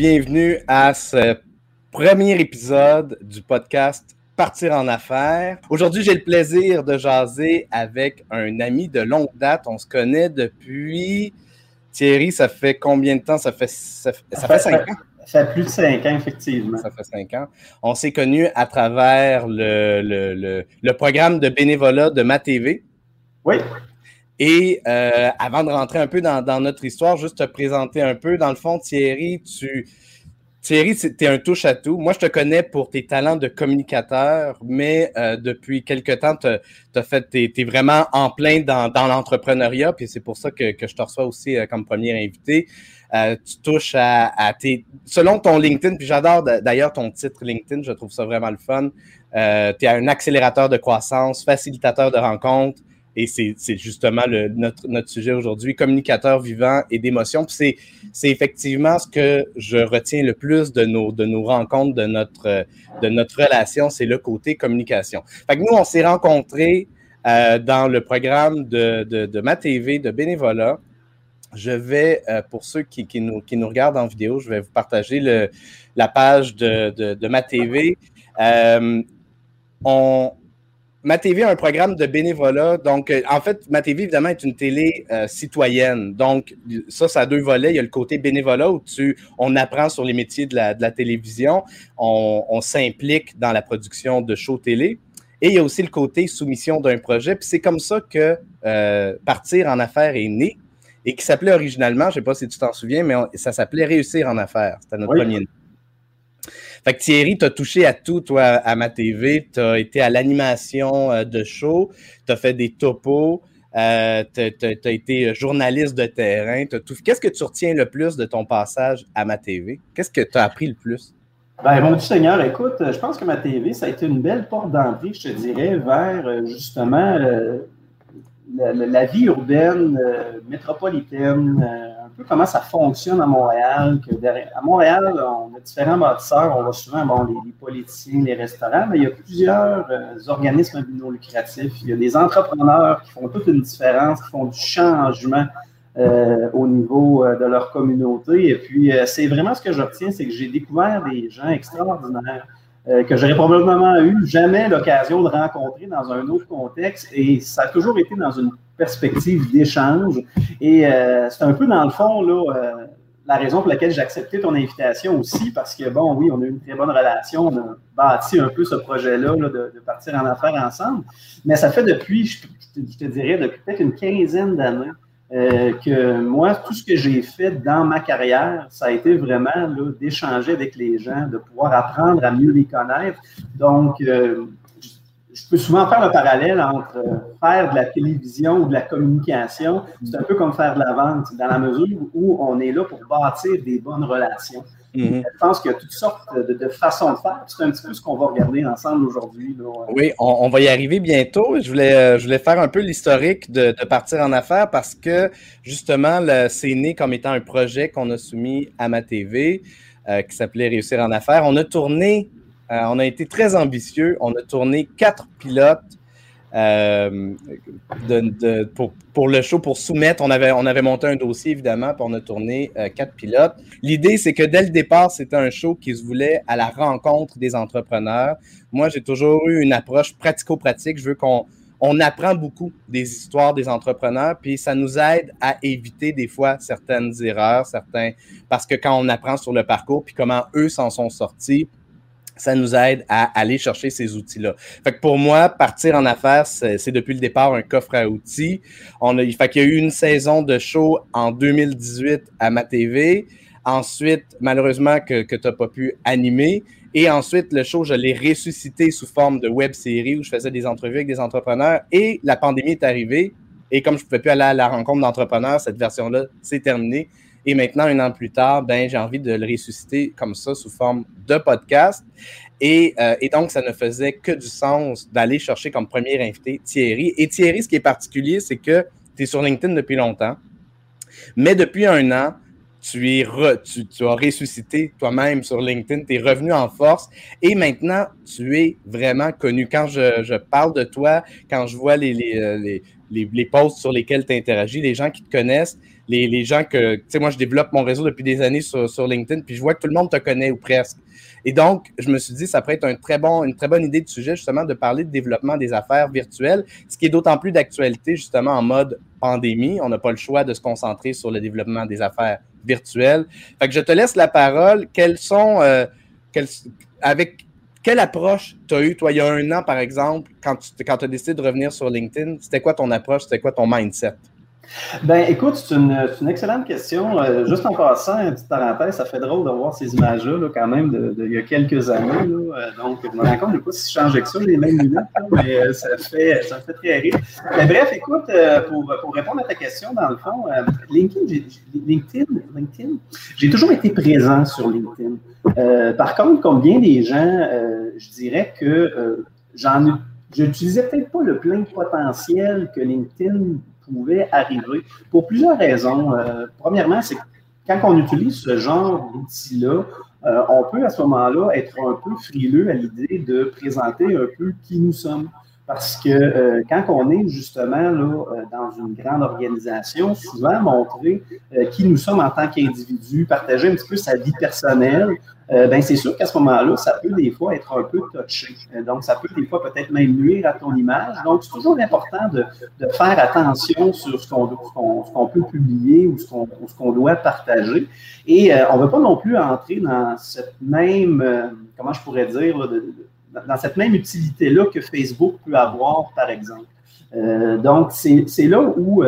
bienvenue à ce premier épisode du podcast Partir en affaires. Aujourd'hui, j'ai le plaisir de jaser avec un ami de longue date. On se connaît depuis. Thierry, ça fait combien de temps? Ça fait, ça, fait cinq ans? Ça fait plus de cinq ans, effectivement. Ça fait cinq ans. On s'est connus à travers le, le, le, programme de bénévolat de MaTV. Oui. Et euh, avant de rentrer un peu dans, notre histoire, juste te présenter un peu. Dans le fond, Thierry, tu. Thierry, es un touche-à-tout. Moi, je te connais pour tes talents de communicateur, mais euh, depuis quelque temps, tu es, vraiment en plein dans, l'entrepreneuriat, puis c'est pour ça que, que, je te reçois aussi euh, comme premier invité. Tu touches à, à, tes. Selon ton LinkedIn, puis j'adore d'ailleurs ton titre LinkedIn, je trouve ça vraiment le fun. Tu es un accélérateur de croissance, facilitateur de rencontres, et c'est justement notre, sujet aujourd'hui, communicateur vivant et d'émotion. C'est effectivement ce que je retiens le plus de nos, rencontres, de notre, relation, c'est le côté communication. Fait que nous, on s'est rencontrés euh, dans le programme de, de, de ma TV, de bénévolat. Je vais, euh, pour ceux qui, nous, regardent en vidéo, je vais vous partager la page de, de, de ma TV. Euh, on, Ma TV a un programme de bénévolat. Donc, euh, en fait, Ma TV, évidemment, est une télé euh, citoyenne. Donc, ça, ça a deux volets. Il y a le côté bénévolat où tu, on apprend sur les métiers de la, de la télévision. On, on s'implique dans la production de shows télé. Et il y a aussi le côté soumission d'un projet. Puis c'est comme ça que euh, Partir en affaires est né et qui s'appelait originalement, je ne sais pas si tu t'en souviens, mais ça s'appelait Réussir en affaires. C'était notre premier nom. Fait que Thierry, tu as touché à tout, toi, à ma TV. Tu as été à l'animation euh, de show, tu as fait des topos, euh, tu as, été journaliste de terrain. Tout... Qu'est-ce que tu retiens le plus de ton passage à ma TV? Qu'est-ce que tu as appris le plus? Ben, mon Seigneur, écoute, je pense que ma TV, ça a été une belle porte d'entrée, je te dirais, vers euh, la, vie urbaine, métropolitaine, comment ça fonctionne à Montréal. À Montréal, on a différents bâtisseurs. On voit souvent les, politiciens, les restaurants, mais il y a plusieurs euh, organismes non lucratifs. Il y a des entrepreneurs qui font toute une différence, qui font du changement euh, au niveau euh, de leur communauté. Et puis, c'est vraiment ce que j'obtiens, c'est que j'ai découvert des gens extraordinaires. Que j'aurais probablement eu jamais l'occasion de rencontrer dans un autre contexte. Et ça a toujours été dans une perspective d'échange. Et euh, c'est un peu, dans le fond, là, euh, la raison pour laquelle j'ai accepté ton invitation aussi, parce que, bon, oui, on a eu une très bonne relation, on a bâti un peu ce projet-là de, partir en affaires ensemble, mais ça fait depuis, je, te, dirais, depuis peut-être une quinzaine d'années euh, que moi, tout ce que j'ai fait dans ma carrière, ça a été vraiment d'échanger avec les gens, de pouvoir apprendre à mieux les connaître. Donc, je peux souvent faire le parallèle entre faire de la télévision ou de la communication. C'est un peu comme faire de la vente, dans la mesure où on est là pour bâtir des bonnes relations. Mhm. Je pense qu'il y a toutes sortes de, façons de faire. C'est un petit peu ce qu'on va regarder ensemble aujourd'hui. Oui, on, va y arriver bientôt. Je voulais, euh, je voulais faire un peu l'historique de, partir en affaires parce que justement, c'est né comme étant un projet qu'on a soumis à ma TV euh, qui s'appelait Réussir en affaires. On a tourné euh, on a été très ambitieux. On a tourné quatre pilotes euh, pour, le show, pour soumettre. On avait, on avait monté un dossier, évidemment, puis on a tourné euh, quatre pilotes. L'idée, c'est que dès le départ, c'était un show qui se voulait à la rencontre des entrepreneurs. Moi, j'ai toujours eu une approche pratico-pratique. Je veux qu'on on apprend beaucoup des histoires des entrepreneurs, puis ça nous aide à éviter des fois certaines erreurs, certains, parce que quand on apprend sur le parcours, puis comment eux s'en sont sortis, ça nous aide à aller chercher ces outils-là. Fait que pour moi, partir en affaires, c'est depuis le départ un coffre à outils. On a, fait qu'il y a eu une saison de show en 2018 à ma TV. Ensuite, malheureusement, que, que tu n'as pas pu animer. Et ensuite, le show, je l'ai ressuscité sous forme de web série où je faisais des entrevues avec des entrepreneurs. Et la pandémie est arrivée. Et comme je ne pouvais plus aller à la rencontre d'entrepreneurs, cette version-là, c'est terminé. Et maintenant, un an plus tard, ben, j'ai envie de le ressusciter comme ça sous forme de podcast. Et, euh, et donc, ça ne faisait que du sens d'aller chercher comme premier invité Thierry. Et Thierry, ce qui est particulier, c'est que tu es sur LinkedIn depuis longtemps, mais depuis un an, tu, es as ressuscité toi-même sur LinkedIn, tu es revenu en force et maintenant tu es vraiment connu. Quand je, parle de toi, quand je vois les, les, les posts sur lesquels tu interagis, les gens qui te connaissent, les, gens que, tu sais, moi, je développe mon réseau depuis des années sur, LinkedIn, puis je vois que tout le monde te connaît ou presque. Et donc, je me suis dit, ça pourrait être une très bonne idée de sujet, justement, de parler de développement des affaires virtuelles, ce qui est d'autant plus d'actualité, justement, en mode pandémie. On n'a pas le choix de se concentrer sur le développement des affaires virtuelles. Fait que je te laisse la parole. Quelles sont, euh, avec quelle approche tu as eu, toi, il y a un an, par exemple, quand tu as décidé de revenir sur LinkedIn? C'était quoi ton approche? C'était quoi ton mindset? Ben, écoute, c'est une, excellente question. Euh, juste en passant, une petite parenthèse, ça fait drôle de voir ces images-là, quand même, de, il y a quelques années. Euh, donc, je me rends compte, je ne sais pas si je change avec ça, les mêmes minutes, mais euh, ça, fait, ça fait très rire. Bref, écoute, pour, répondre à ta question, dans le fond, LinkedIn, LinkedIn, LinkedIn, j'ai toujours été présent sur LinkedIn. par contre, comme bien des gens, je dirais que j'en je n'utilisais peut-être pas le plein potentiel que LinkedIn pour plusieurs raisons. Euh, premièrement, c'est que quand on utilise ce genre d'outil-là, euh, on peut à ce moment-là être un peu frileux à l'idée de présenter un peu qui nous sommes. Parce que euh, quand on est justement là, dans une grande organisation, souvent montrer qui nous sommes en tant qu'individu, partager un petit peu sa vie personnelle, euh, ben c'est sûr qu'à ce moment-là, ça peut des fois être un peu touché. Euh, donc, ça peut des fois peut-être même nuire à ton image. Donc, c'est toujours important de, de, faire attention sur ce qu'on peut publier ou ce qu'on doit partager. Et euh, on ne veut pas non plus entrer dans cette même, comment je pourrais dire, dans cette même utilité-là que Facebook peut avoir, par exemple. donc, c'est là où,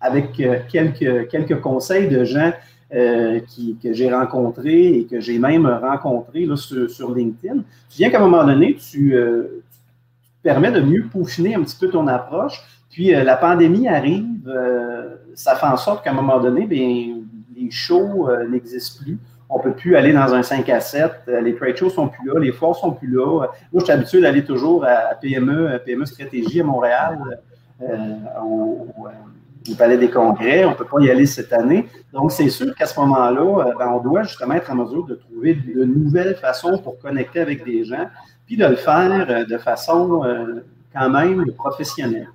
avec quelques, quelques conseils de gens euh, que j'ai rencontré et que j'ai même rencontré sur, LinkedIn, tu viens qu'à un moment donné, tu, euh, te permets de mieux peaufiner un petit peu ton approche. Puis euh, la pandémie arrive, ça fait en sorte qu'à un moment donné, bien, les shows n'existent plus. On peut plus aller dans un 5 à 7. Les trade shows sont plus là, les foires sont plus là. Moi, je suis habitué d'aller toujours à PME, PME Stratégie à Montréal du Palais des Congrès. On ne peut pas y aller cette année. Donc, c'est sûr qu'à ce moment-là, euh, ben, on doit justement être en mesure de trouver de nouvelles façons pour connecter avec des gens, puis de le faire euh, de façon euh, quand même professionnelle.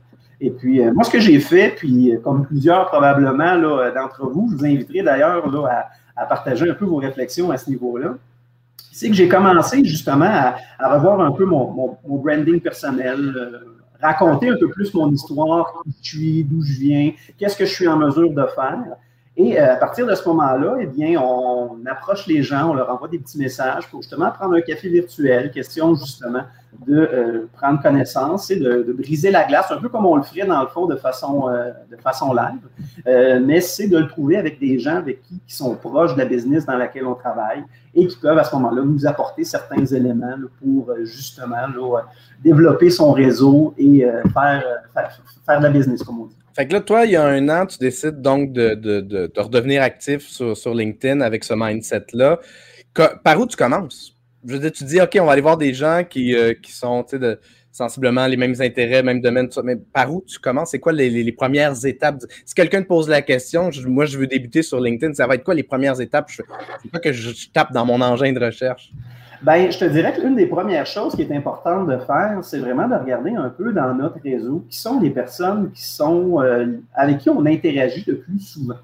Et puis, moi, ce que j'ai fait, puis comme plusieurs probablement d'entre vous, je vous inviterai d'ailleurs à, à, partager un peu vos réflexions à ce niveau-là, c'est que j'ai commencé justement à, revoir un peu mon, branding personnel, raconter un peu plus mon histoire, qui je suis, d'où je viens, qu'est-ce que je suis en mesure de faire. Et euh, à partir de ce moment-là, eh bien, on approche les gens, on leur envoie des petits messages pour justement prendre un café virtuel, question justement de euh, prendre connaissance et de, briser la glace, un peu comme on le ferait dans le fond de façon, euh, de façon live, mais c'est de le trouver avec des gens avec qui, qui, sont proches de la business dans laquelle on travaille et qui peuvent à ce moment-là nous apporter certains éléments pour justement développer son réseau et faire, faire, de la business, comme on dit. Fait que là, toi, il y a un an, tu décides donc de, de, de, redevenir actif sur, sur, LinkedIn avec ce mindset-là. Par où tu commences? Je veux dire, tu dis, OK, on va aller voir des gens qui, euh, qui sont de, sensiblement les mêmes intérêts, même domaine, mais par où tu commences? C'est quoi les, les, premières étapes? Si quelqu'un te pose la question, moi, je veux débuter sur LinkedIn, ça va être quoi les premières étapes? Je ne pas que je tape dans mon engin de recherche. Ben, je te dirais que l'une des premières choses qui est importante de faire, c'est vraiment de regarder un peu dans notre réseau qui sont les personnes qui sont euh, avec qui on interagit le plus souvent.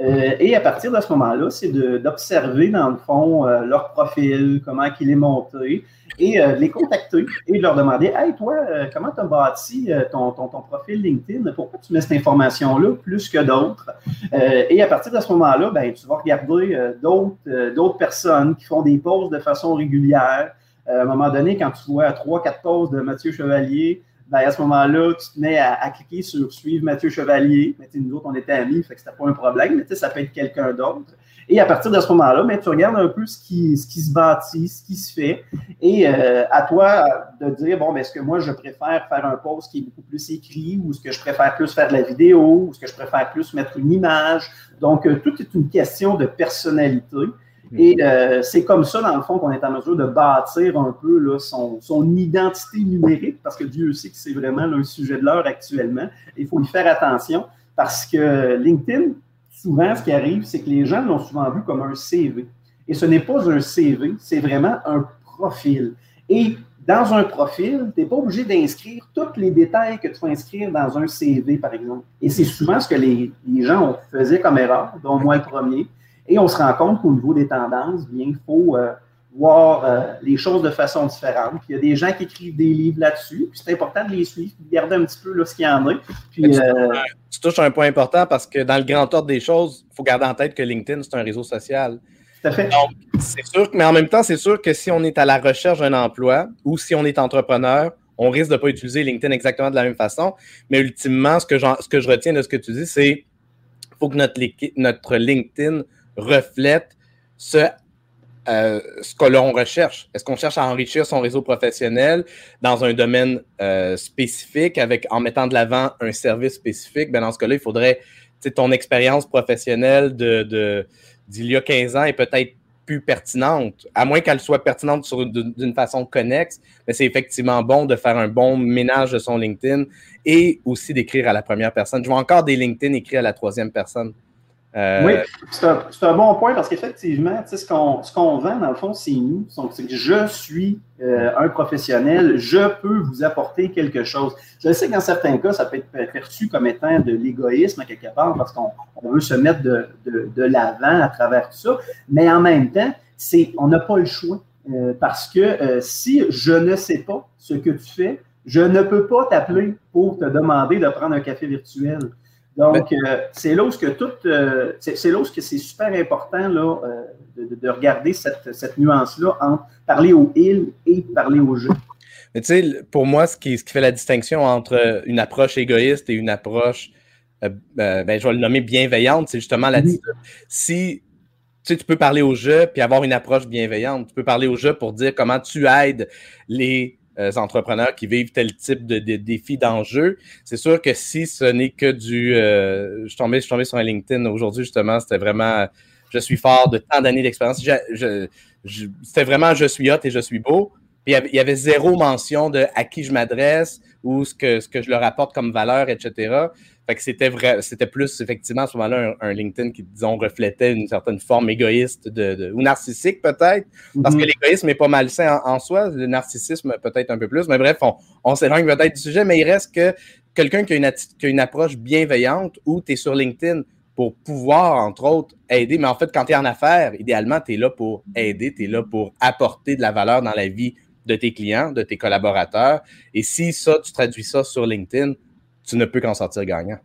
Euh, et à partir de ce moment-là, c'est d'observer dans le fond euh, leur profil, comment il est monté, et euh, les contacter et leur demander Hey, toi, comment tu as bâti ton, profil LinkedIn? Pourquoi tu mets cette information-là plus que d'autres Et à partir de ce moment-là, ben, tu vas regarder d'autres personnes qui font des pauses de façon régulière. à un moment donné, quand tu vois trois, quatre pauses de Mathieu Chevalier, ben, à ce moment-là, tu te mets à, cliquer sur suivre Mathieu Chevalier. Mais, nous autres, on était amis, fait que c'était pas un problème, mais ça peut être quelqu'un d'autre. Et à partir de ce moment-là, ben, tu regardes un peu ce qui, ce qui se bâtit, ce qui se fait. Et euh, à toi de dire, bon, ben, est-ce que moi, je préfère faire un post qui est beaucoup plus écrit ou est-ce que je préfère plus faire de la vidéo ou est-ce que je préfère plus mettre une image? Donc, euh, tout est une question de personnalité. Et euh, c'est comme ça, dans le fond, qu'on est en mesure de bâtir un peu là, son, son, identité numérique, parce que Dieu sait que c'est vraiment le sujet de l'heure actuellement. Il faut y faire attention, parce que LinkedIn, souvent, ce qui arrive, c'est que les gens l'ont souvent vu comme un CV. Et ce n'est pas un CV, c'est vraiment un profil. Et dans un profil, tu n'es pas obligé d'inscrire tous les détails que tu vas inscrire dans un CV, par exemple. Et c'est souvent ce que les, gens faisaient comme erreur, dont moi le premier. Et on se rend compte qu'au niveau des tendances, bien, il faut euh, voir euh, les choses de façon différente. Puis il y a des gens qui écrivent des livres là-dessus, puis c'est important de les suivre, de garder un petit peu là, ce qu'il y en a. Puis, euh, tu, touches un point important parce que dans le grand ordre des choses, il faut garder en tête que LinkedIn, c'est un réseau social. Tout à fait. Donc, c'est sûr, mais en même temps, c'est sûr que si on est à la recherche d'un emploi ou si on est entrepreneur, on risque de ne pas utiliser LinkedIn exactement de la même façon. Mais ultimement, ce que, ce que je retiens de ce que tu dis, c'est qu'il faut que notre, notre LinkedIn reflète ce euh, ce que l'on recherche. Est-ce qu'on cherche à enrichir son réseau professionnel dans un domaine euh, spécifique avec en mettant de l'avant un service spécifique? Ben dans ce cas-là, il faudrait ton expérience professionnelle de, d'il y a 15 ans est peut-être plus pertinente, à moins qu'elle soit pertinente d'une façon connexe, mais c'est effectivement bon de faire un bon ménage de son LinkedIn et aussi d'écrire à la première personne. Je vois encore des LinkedIn écrits à la troisième personne. Euh, oui, c'est un, bon point parce qu'effectivement, ce qu'on ce qu'on vend, dans le fond, c'est nous. C'est que je suis euh, un professionnel, je peux vous apporter quelque chose. Je sais que dans certains cas, ça peut être perçu comme étant de l'égoïsme à quelque part parce qu'on veut se mettre de, de, l'avant à travers tout ça, mais en même temps, c'est on n'a pas le choix euh, parce que si je ne sais pas ce que tu fais, je ne peux pas t'appeler pour te demander de prendre un café virtuel. Donc, euh, c'est là où que tout, euh, c'est là où c'est super important là, euh, de, regarder cette, nuance-là entre parler au il et parler au jeu. Mais tu sais, pour moi, ce qui, ce qui fait la distinction entre une approche égoïste et une approche, ben, je vais le nommer bienveillante, c'est justement la Si tu, sais, tu peux parler au jeu puis avoir une approche bienveillante, tu peux parler au jeu pour dire comment tu aides les euh, entrepreneurs qui vivent tel type de, défis d'enjeu. C'est sûr que si ce n'est que du. Euh, je, suis tombé, je sur un LinkedIn aujourd'hui, justement, c'était vraiment. Je suis fort de tant d'années d'expérience. c'était vraiment je suis hot et je suis beau. Puis il y avait zéro mention de à qui je m'adresse ou ce que, ce que je leur apporte comme valeur, etc. Fait que c'était vrai, c'était plus effectivement à ce moment-là un, LinkedIn qui, disons, reflétait une certaine forme égoïste de, ou narcissique peut-être, parce que mhm. l'égoïsme est pas malsain en, soi, le narcissisme peut-être un peu plus, mais bref, on, on s'éloigne peut-être du sujet, mais il reste que quelqu'un qui, qui, a une approche bienveillante où tu es sur LinkedIn pour pouvoir, entre autres, aider, mais en fait, quand tu es en affaires, idéalement, tu es là pour aider, tu es là pour apporter de la valeur dans la vie de tes clients, de tes collaborateurs. Et si ça, tu traduis ça sur LinkedIn, tu ne peux qu'en sortir gagnant.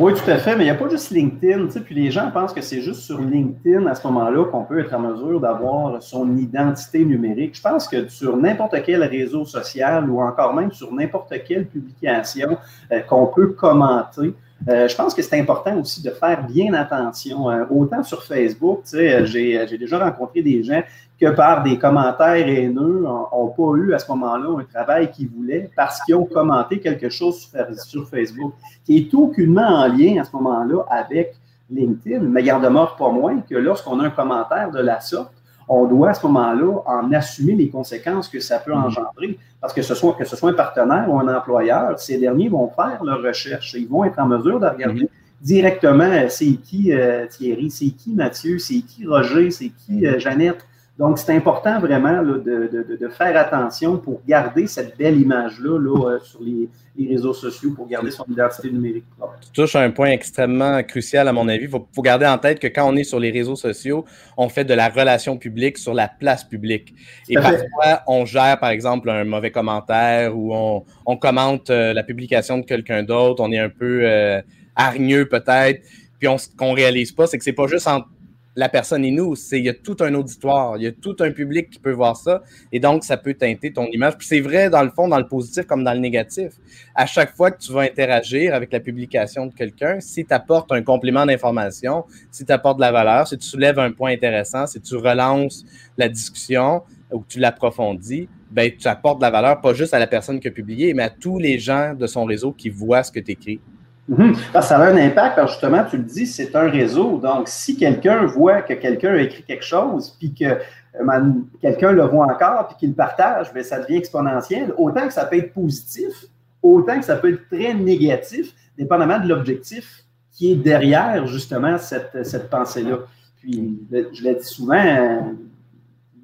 Oui, tout à fait, mais il n'y a pas juste LinkedIn. Puis les gens pensent que c'est juste sur LinkedIn à ce moment-là qu'on peut être en mesure d'avoir son identité numérique. Je pense que sur n'importe quel réseau social ou encore même sur n'importe quelle publication euh, qu'on peut commenter, euh, je pense que c'est important aussi de faire bien attention. Hein. autant sur Facebook, j'ai déjà rencontré des gens que par des commentaires haineux n'ont pas eu à ce moment-là un travail qu'ils voulaient parce qu'ils ont commenté quelque chose sur, Facebook, qui est aucunement en lien à ce moment-là avec LinkedIn. Mais demeure pas moins que lorsqu'on a un commentaire de la sorte, on doit à ce moment-là en assumer les conséquences que ça peut mm. engendrer. Parce que ce soit, que ce soit un partenaire ou un employeur, ces derniers vont faire leur recherche. Ils vont être en mesure de regarder mm. directement euh, c'est qui euh, Thierry, c'est qui Mathieu, c'est qui Roger, c'est qui euh, Jeannette. Donc, c'est important vraiment de, faire attention pour garder cette belle image-là euh, sur les, réseaux sociaux, pour garder son identité numérique propre. Tu touches un point extrêmement crucial, à mon avis. Il faut, garder en tête que quand on est sur les réseaux sociaux, on fait de la relation publique sur la place publique. Et parfois, on gère, par exemple, un mauvais commentaire ou on, commente euh, la publication de quelqu'un d'autre. On est un peu euh, hargneux, peut-être. Puis, on, ce qu'on réalise pas, c'est que c'est pas juste entre la personne et nous. C'est, il y a tout un auditoire, il y a tout un public qui peut voir ça. Et donc, ça peut teinter ton image. Puis c'est vrai, dans le fond, dans le positif comme dans le négatif. À chaque fois que tu vas interagir avec la publication de quelqu'un, si tu apportes un complément d'information, si tu apportes de la valeur, si tu soulèves un point intéressant, si tu relances la discussion ou que tu l'approfondis, ben, tu apportes de la valeur pas juste à la personne qui a publié, mais à tous les gens de son réseau qui voient ce que tu écris. Mhm. ça a un impact, parce justement, tu le dis, c'est un réseau. Donc, si quelqu'un voit que quelqu'un a écrit quelque chose, puis que euh, quelqu'un le voit encore, puis qu'il le partage, bien, ça devient exponentiel. Autant que ça peut être positif, autant que ça peut être très négatif, dépendamment de l'objectif qui est derrière, justement, cette, cette pensée-là. Puis, je l'ai dit souvent,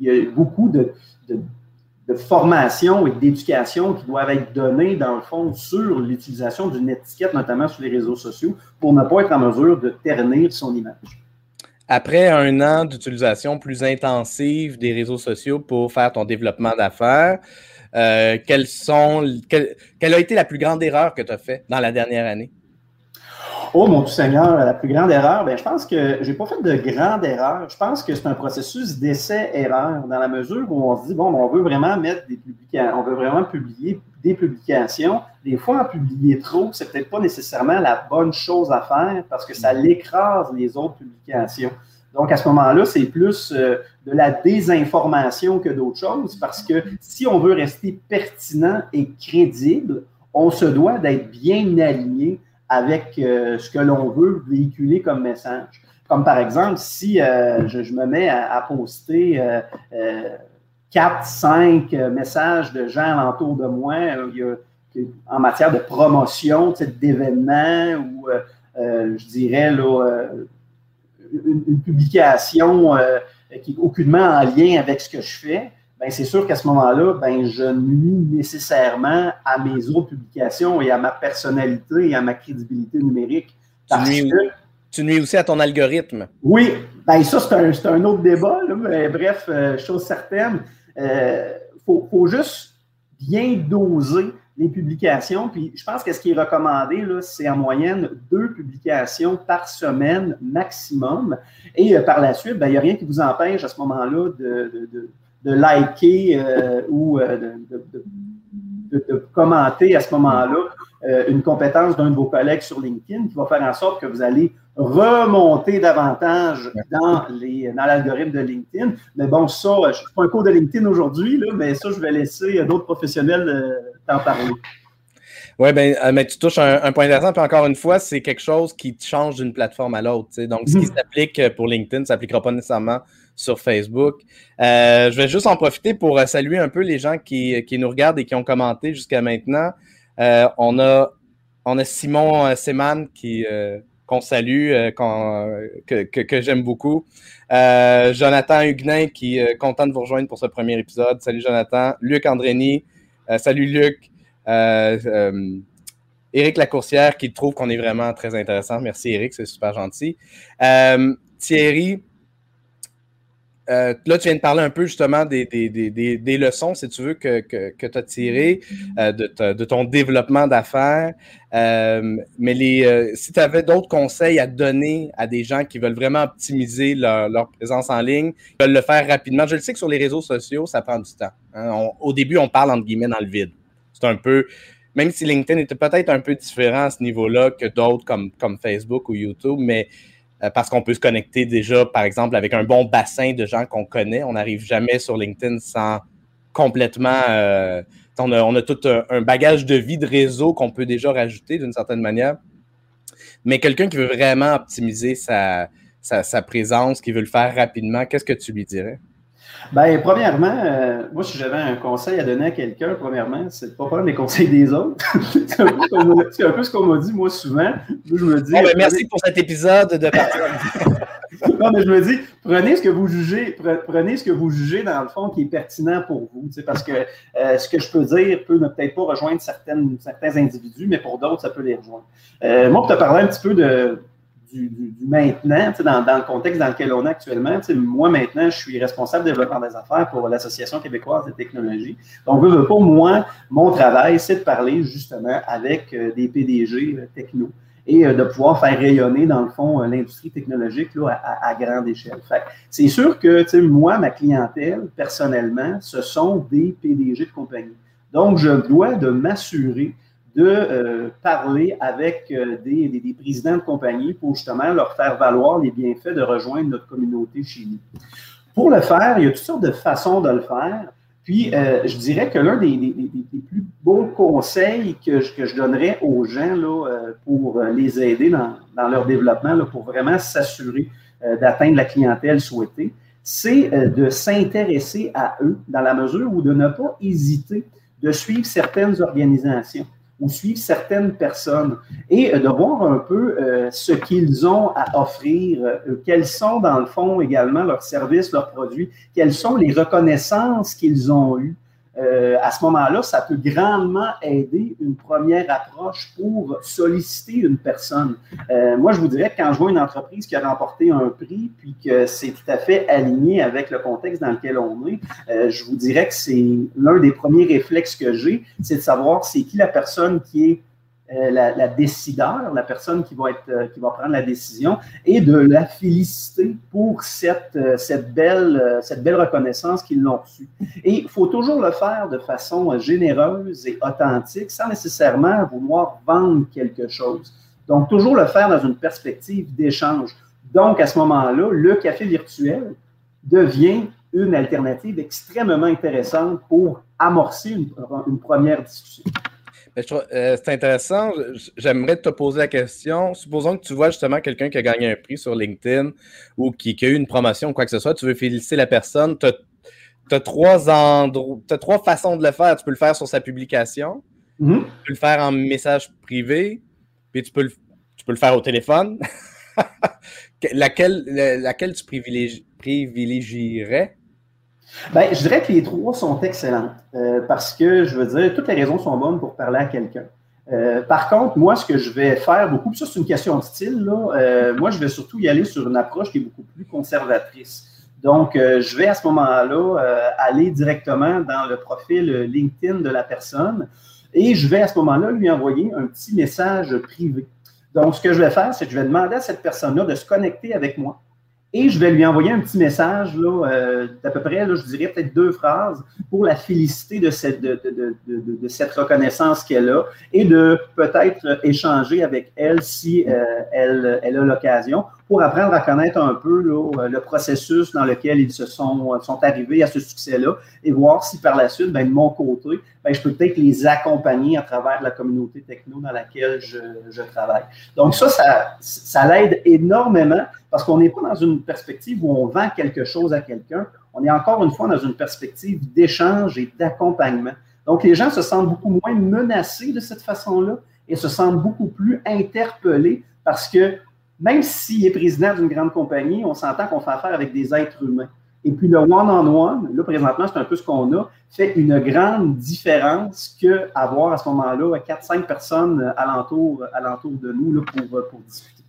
il y a beaucoup de formation et d'éducation qui doivent être données, dans le fond, sur l'utilisation d'une étiquette, notamment sur les réseaux sociaux, pour ne pas être en mesure de ternir son image. Après un an d'utilisation plus intensive des réseaux sociaux pour faire ton développement d'affaires, euh, quelles sont, quelle, a été la plus grande erreur que tu as faite dans la dernière année? Oh mon Seigneur, la plus grande erreur, ben, je pense que je n'ai pas fait de grande erreur. Je pense que c'est un processus d'essai-erreur dans la mesure où on se dit, bon, on veut vraiment mettre des publications, on veut vraiment publier des publications. Des fois, en publier trop, c'est peut-être pas nécessairement la bonne chose à faire parce que ça l'écrase les autres publications. Donc, à ce moment-là, c'est plus euh, de la désinformation que d'autres choses parce que si on veut rester pertinent et crédible, on se doit d'être bien aligné avec euh, ce que l'on veut véhiculer comme message. Comme par exemple, si euh, je, me mets à, poster euh, quatre, cinq messages de gens alentour de moi en matière de promotion, d'événements ou, je dirais, là, une, une, publication qui n'est aucunement en lien avec ce que je fais, ben, c'est sûr qu'à ce moment-là, ben, je nuis nécessairement à mes autres publications et à ma personnalité et à ma crédibilité numérique. Tu nuis, aussi à ton algorithme. Oui, ben, ça, c'est un, autre débat. mais bref, euh, chose certaine, il euh, faut, juste bien doser les publications. Puis je pense que ce qui est recommandé, c'est en moyenne deux publications par semaine maximum. Et euh, par la suite, ben, il n'y a rien qui vous empêche à ce moment-là de, de liker euh, ou euh, de, commenter à ce moment-là euh, une compétence d'un de vos collègues sur LinkedIn qui va faire en sorte que vous allez remonter davantage dans, les, dans l'algorithme de LinkedIn. Mais bon, ça, je ne suis pas un cours de LinkedIn aujourd'hui, mais ça, je vais laisser d'autres professionnels t'en parler. Oui, ben, mais tu touches un, un, point intéressant. Puis encore une fois, c'est quelque chose qui change d'une plateforme à l'autre. Donc, ce qui mhm. s'applique pour LinkedIn ne s'appliquera pas nécessairement sur Facebook. Euh, je vais juste en profiter pour euh, saluer un peu les gens qui, nous regardent et qui ont commenté jusqu'à maintenant. Euh, on, a, on Simon Seman qui qu'on salue, que, j'aime beaucoup. Jonathan Huguenin qui est content de vous rejoindre pour ce premier épisode. Salut Jonathan. Luc Andrény. salut Luc. Éric Lacourcière qui trouve qu'on est vraiment très intéressant. Merci Éric, c'est super gentil. Thierry, euh, là, tu viens de parler un peu justement des, leçons, si tu veux, que, tu as tirées euh, de, ton développement d'affaires. Euh, mais les, si tu avais d'autres conseils à donner à des gens qui veulent vraiment optimiser leur, présence en ligne, qui veulent le faire rapidement, je le sais que sur les réseaux sociaux, ça prend du temps. Hein. au début, on parle entre guillemets dans le vide. C'est un peu, même si LinkedIn était peut-être un peu différent à ce niveau-là que d'autres comme, comme Facebook ou YouTube, mais euh, parce qu'on peut se connecter déjà, par exemple, avec un bon bassin de gens qu'on connaît. On n'arrive jamais sur LinkedIn sans complètement... Euh, on, a, tout un, bagage de vie de réseau qu'on peut déjà rajouter d'une certaine manière. Mais quelqu'un qui veut vraiment optimiser sa, sa présence, qui veut le faire rapidement, qu'est-ce que tu lui dirais? Bien, premièrement, euh, moi, si j'avais un conseil à donner à quelqu'un, premièrement, c'est de ne pas prendre les conseils des autres. c'est un, peu ce qu'on m'a dit, moi, souvent. Je me dis, merci pour cet épisode de Non, mais je me dis, prenez ce que vous jugez, prenez ce que vous jugez, dans le fond, qui est pertinent pour vous. Parce que euh, ce que je peux dire peut ne peut-être pas rejoindre certaines, certains individus, mais pour d'autres, ça peut les rejoindre. Euh, moi, pour te parler un petit peu de du, maintenant, dans, le contexte dans lequel on est actuellement. Moi, maintenant, je suis responsable de développement des affaires pour l'Association québécoise des technologies. Donc, pour moi, mon travail, c'est de parler justement avec euh, des PDG euh, techno et euh, de pouvoir faire rayonner, dans le fond, l'industrie technologique là, à, grande échelle. C'est sûr que moi, ma clientèle, personnellement, ce sont des PDG de compagnie. Donc, je dois de m'assurer de euh, parler avec euh, des, présidents de compagnie pour justement leur faire valoir les bienfaits de rejoindre notre communauté chez nous. Pour le faire, il y a toutes sortes de façons de le faire. Puis, euh, je dirais que l'un des, plus beaux conseils que je, donnerais aux gens là, pour les aider dans, leur développement, pour vraiment s'assurer d'atteindre la clientèle souhaitée, c'est de s'intéresser à eux dans la mesure où de ne pas hésiter de suivre certaines organisations ou suivre certaines personnes et euh, de voir un peu euh, ce qu'ils ont à offrir, euh, quels sont dans le fond également leurs services, leurs produits, quelles sont les reconnaissances qu'ils ont eues? Euh, à ce moment-là, ça peut grandement aider une première approche pour solliciter une personne. Euh, moi, je vous dirais que quand je vois une entreprise qui a remporté un prix, puis que c'est tout à fait aligné avec le contexte dans lequel on est, euh, je vous dirais que c'est l'un des premiers réflexes que j'ai, c'est de savoir c'est qui la personne qui est euh, la, décideur, la personne qui va, être, euh, qui va prendre la décision, et de la féliciter pour cette, euh, cette, belle, cette belle reconnaissance qu'ils l'ont reçue. Et il faut toujours le faire de façon généreuse et authentique, sans nécessairement vouloir vendre quelque chose. Donc, toujours le faire dans une perspective d'échange. Donc, à ce moment-là, le café virtuel devient une alternative extrêmement intéressante pour amorcer une, une première discussion. Euh, c'est intéressant. J'aimerais te poser la question. Supposons que tu vois justement quelqu'un qui a gagné un prix sur LinkedIn ou qui, a eu une promotion ou quoi que ce soit. Tu veux féliciter la personne. Tu as, trois as trois façons de le faire. Tu peux le faire sur sa publication. Mm-hmm. Tu peux le faire en message privé. Puis tu peux le, tu peux le faire au téléphone. laquelle, laquelle tu privilégierais? Ben, je dirais que les trois sont excellentes euh, parce que, je veux dire, toutes les raisons sont bonnes pour parler à quelqu'un. Euh, par contre, moi, ce que je vais faire beaucoup, puis ça, c'est une question de style, là, euh, moi, je vais surtout y aller sur une approche qui est beaucoup plus conservatrice. Donc, je vais à ce moment-là aller directement dans le profil LinkedIn de la personne et je vais à ce moment-là lui envoyer un petit message privé. Donc, ce que je vais faire, c'est que je vais demander à cette personne-là de se connecter avec moi et je vais lui envoyer un petit message là, euh, d'à peu près, là, je dirais peut-être deux phrases pour la féliciter de cette, reconnaissance qu'elle a et de peut-être échanger avec elle si euh, elle, elle a l'occasion pour apprendre à connaître un peu là, le processus dans lequel ils se sont, sont arrivés à ce succès-là et voir si par la suite, ben, de mon côté, ben, je peux peut-être les accompagner à travers la communauté techno dans laquelle je, je travaille. Donc ça, ça, ça l'aide énormément parce qu'on n'est pas dans une perspective où on vend quelque chose à quelqu'un, on est encore une fois dans une perspective d'échange et d'accompagnement. Donc les gens se sentent beaucoup moins menacés de cette façon-là et se sentent beaucoup plus interpellés parce que même s'il est président d'une grande compagnie, on s'entend qu'on fait affaire avec des êtres humains. Et puis le one-on-one, là présentement, c'est un peu ce qu'on a, fait une grande différence qu'avoir à ce moment-là 4-5 personnes alentour, alentour de nous là, pour, discuter.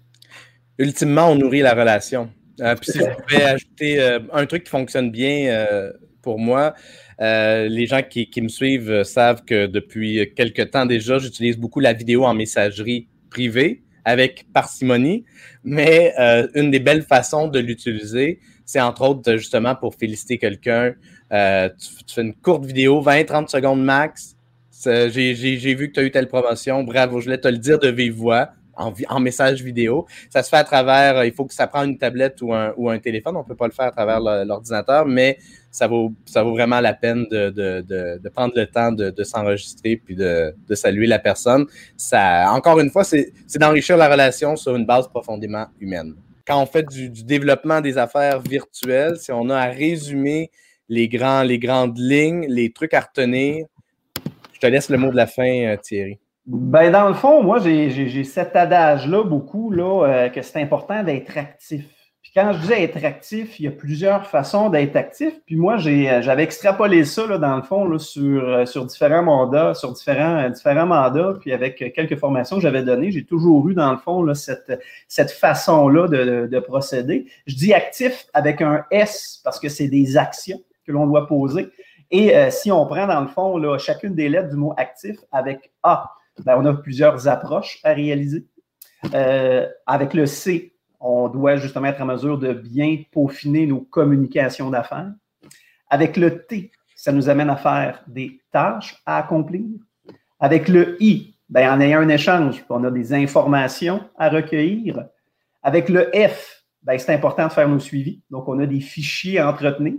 Ultimement, on nourrit la relation. Euh, puis si je pouvais ajouter euh, un truc qui fonctionne bien euh, pour moi, les gens qui, qui, me suivent savent que depuis quelques temps déjà, j'utilise beaucoup la vidéo en messagerie privée avec parcimonie, mais euh, une des belles façons de l'utiliser, c'est entre autres justement pour féliciter quelqu'un. Euh, tu, fais une courte vidéo, 20-30 secondes max. J'ai vu que tu as eu telle promotion. Bravo, je voulais te le dire de vive voix en, message vidéo. Ça se fait à travers, euh, il faut que ça prenne une tablette ou un, ou un téléphone. On ne peut pas le faire à travers l'ordinateur, mais ça vaut, ça vaut vraiment la peine de, de, de, prendre le temps de, s'enregistrer puis de, saluer la personne. Ça, encore une fois, c'est d'enrichir la relation sur une base profondément humaine. Quand on fait du, développement des affaires virtuelles, si on a à résumer les, grands, les grandes lignes, les trucs à retenir, je te laisse le mot de la fin, euh, Thierry. Ben, dans le fond, moi, j'ai cet adage-là beaucoup, là, euh, que c'est important d'être actif. Quand je dis être actif, il y a plusieurs façons d'être actif. Puis moi, euh, j'avais extrapolé ça, là, dans le fond, là, sur, euh, sur différents mandats, sur différents, différents mandats, puis avec quelques formations que j'avais données, j'ai toujours eu, dans le fond, là, cette, cette façon-là de, de procéder. Je dis actif avec un S parce que c'est des actions que l'on doit poser. Et si on prend, dans le fond, là, chacune des lettres du mot actif avec A, ben, on a plusieurs approches à réaliser. Euh, avec le C, on doit justement être en mesure de bien peaufiner nos communications d'affaires. Avec le T, ça nous amène à faire des tâches à accomplir. Avec le I, ben, en ayant un échange, on a des informations à recueillir. Avec le F, ben, c'est important de faire nos suivis. Donc, on a des fichiers à entretenir.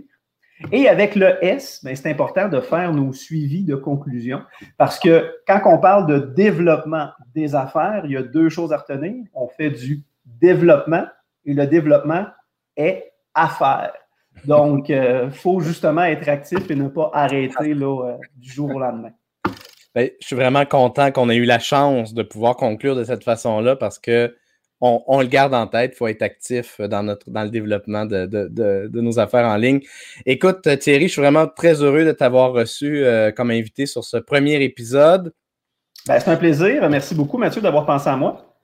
Et avec le S, ben, c'est important de faire nos suivis de conclusion parce que quand on parle de développement des affaires, il y a deux choses à retenir. On fait du développement et le développement est affaire. Donc, il euh, faut justement être actif et ne pas arrêter là, euh, du jour au lendemain. Ben, je suis vraiment content qu'on ait eu la chance de pouvoir conclure de cette façon-là parce que on, le garde en tête. Il faut être actif dans, notre, dans le développement de, nos affaires en ligne. Écoute, Thierry, je suis vraiment très heureux de t'avoir reçu euh, comme invité sur ce premier épisode. Ben, c'est un plaisir. Merci beaucoup, Mathieu, d'avoir pensé à moi.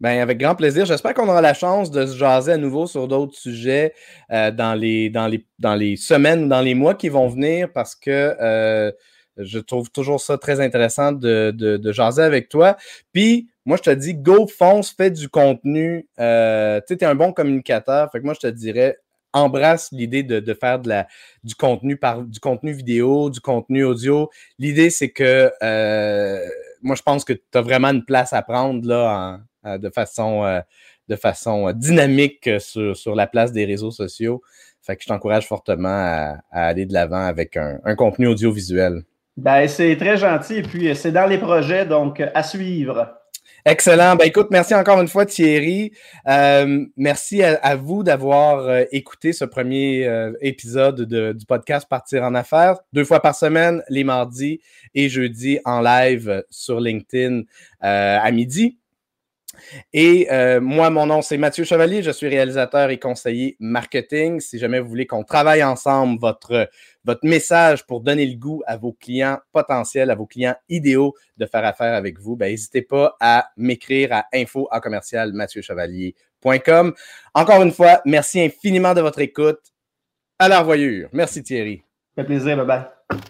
Ben, avec grand plaisir. J'espère qu'on aura la chance de se jaser à nouveau sur d'autres sujets euh, dans, les, dans, les, dans les semaines dans les mois qui vont venir parce que euh, je trouve toujours ça très intéressant de, de, jaser avec toi. Puis, moi, je te dis, go, fonce, fais du contenu. Euh, tu es un bon communicateur. Fait que moi, je te dirais, embrasse l'idée de, faire de la, du contenu par du contenu vidéo, du contenu audio. L'idée, c'est que moi, je pense que tu as vraiment une place à prendre là, euh, de façon, euh, de façon euh, dynamique sur, la place des réseaux sociaux. Fait que je t'encourage fortement à, aller de l'avant avec un, contenu audiovisuel. Ben, c'est très gentil et puis c'est dans les projets, donc à suivre. Excellent. Ben, écoute, merci encore une fois, Thierry. merci à, vous d'avoir écouté ce premier épisode du podcast Partir en affaires. Deux fois par semaine, les mardis et jeudis en live sur LinkedIn à midi. Et euh, moi, mon nom, c'est Mathieu Chevalier. Je suis réalisateur et conseiller marketing. Si jamais vous voulez qu'on travaille ensemble votre, message pour donner le goût à vos clients potentiels, à vos clients idéaux de faire affaire avec vous, ben, n'hésitez pas à m'écrire à info à Encore une fois, merci infiniment de votre écoute. À la revoyure. Merci Thierry. Fait plaisir. Bye bye.